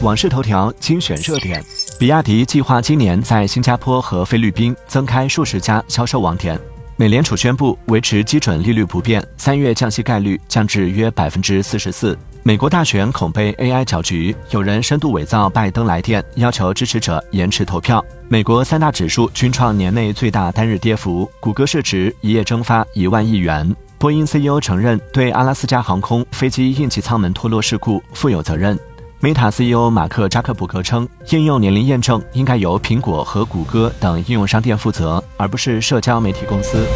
网视头条精选热点：比亚迪计划今年在新加坡和菲律宾增开数十家销售网点。美联储宣布维持基准利率不变，三月降息概率降至约百分之四十四。美国大选恐被 AI 搅局，有人深度伪造拜登来电，要求支持者延迟投票。美国三大指数均创年内最大单日跌幅，谷歌市值一夜蒸发一万亿元。波音 CEO 承认对阿拉斯加航空飞机应急舱门脱落事故负有责任。Meta CEO 马克扎克伯格称，应用年龄验证应该由苹果和谷歌等应用商店负责，而不是社交媒体公司。